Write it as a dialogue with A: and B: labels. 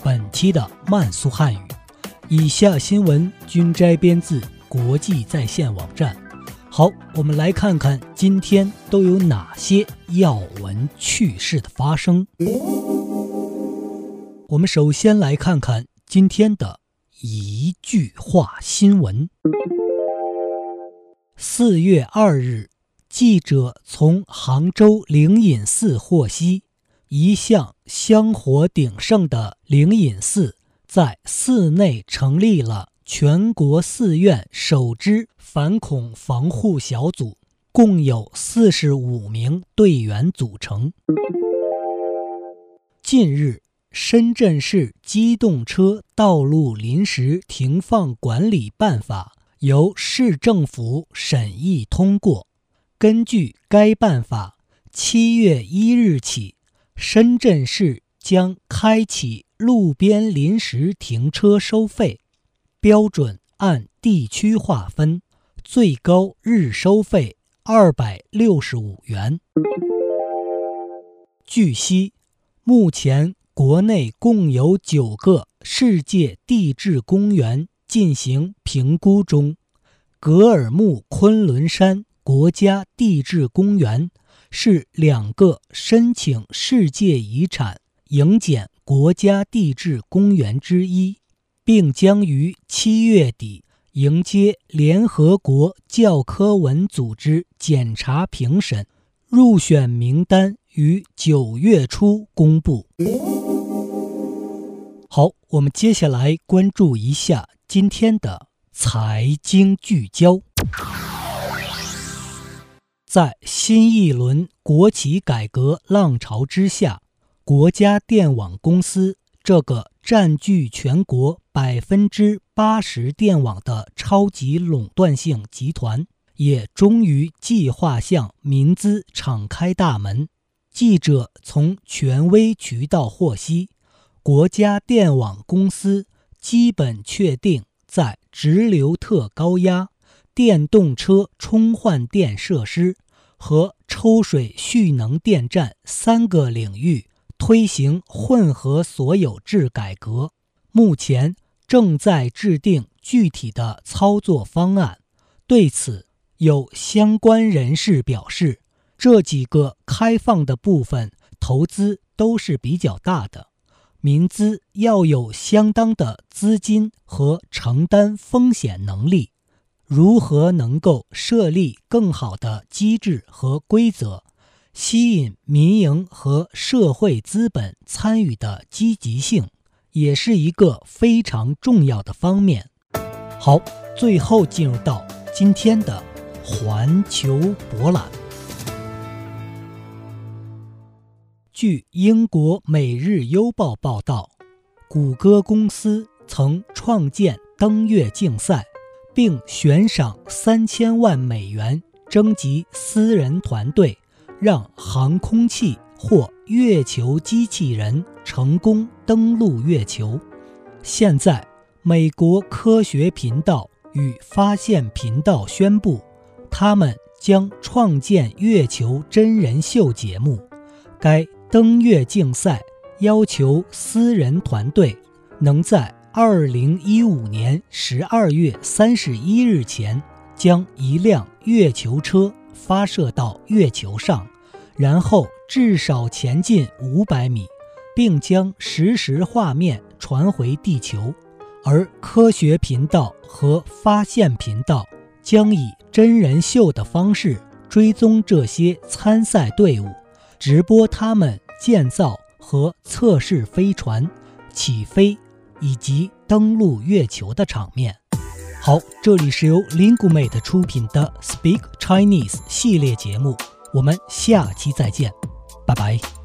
A: 本期的慢速汉语。以下新闻均摘编自国际在线网站。好，我们来看看今天都有哪些要闻趣事的发生。我们首先来看看今天的一句话新闻。四月二日。记者从杭州灵隐寺获悉，一向香火鼎盛的灵隐寺在寺内成立了全国寺院首支反恐防护小组，共有四十五名队员组成。近日，深圳市机动车道路临时停放管理办法由市政府审议通过。根据该办法，七月一日起，深圳市将开启路边临时停车收费，标准按地区划分，最高日收费二百六十五元。据悉，目前国内共有九个世界地质公园进行评估中，格尔木昆仑山。国家地质公园是两个申请世界遗产营检国家地质公园之一，并将于七月底迎接联合国教科文组织检查评审，入选名单于九月初公布。好，我们接下来关注一下今天的财经聚焦。在新一轮国企改革浪潮之下，国家电网公司这个占据全国百分之八十电网的超级垄断性集团，也终于计划向民资敞开大门。记者从权威渠道获悉，国家电网公司基本确定在直流特高压。电动车充换电设施和抽水蓄能电站三个领域推行混合所有制改革，目前正在制定具体的操作方案。对此，有相关人士表示，这几个开放的部分投资都是比较大的，民资要有相当的资金和承担风险能力。如何能够设立更好的机制和规则，吸引民营和社会资本参与的积极性，也是一个非常重要的方面。好，最后进入到今天的环球博览。据英国《每日邮报》报道，谷歌公司曾创建登月竞赛。并悬赏三千万美元征集私人团队，让航空器或月球机器人成功登陆月球。现在，美国科学频道与发现频道宣布，他们将创建月球真人秀节目。该登月竞赛要求私人团队能在。二零一五年十二月三十一日前，将一辆月球车发射到月球上，然后至少前进五百米，并将实时画面传回地球。而科学频道和发现频道将以真人秀的方式追踪这些参赛队伍，直播他们建造和测试飞船、起飞。以及登陆月球的场面。好，这里是由 Lingumate 出品的 Speak Chinese 系列节目，我们下期再见，拜拜。